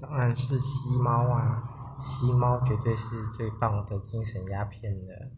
当然是吸猫啊吸猫绝对是最棒的精神鸦片了。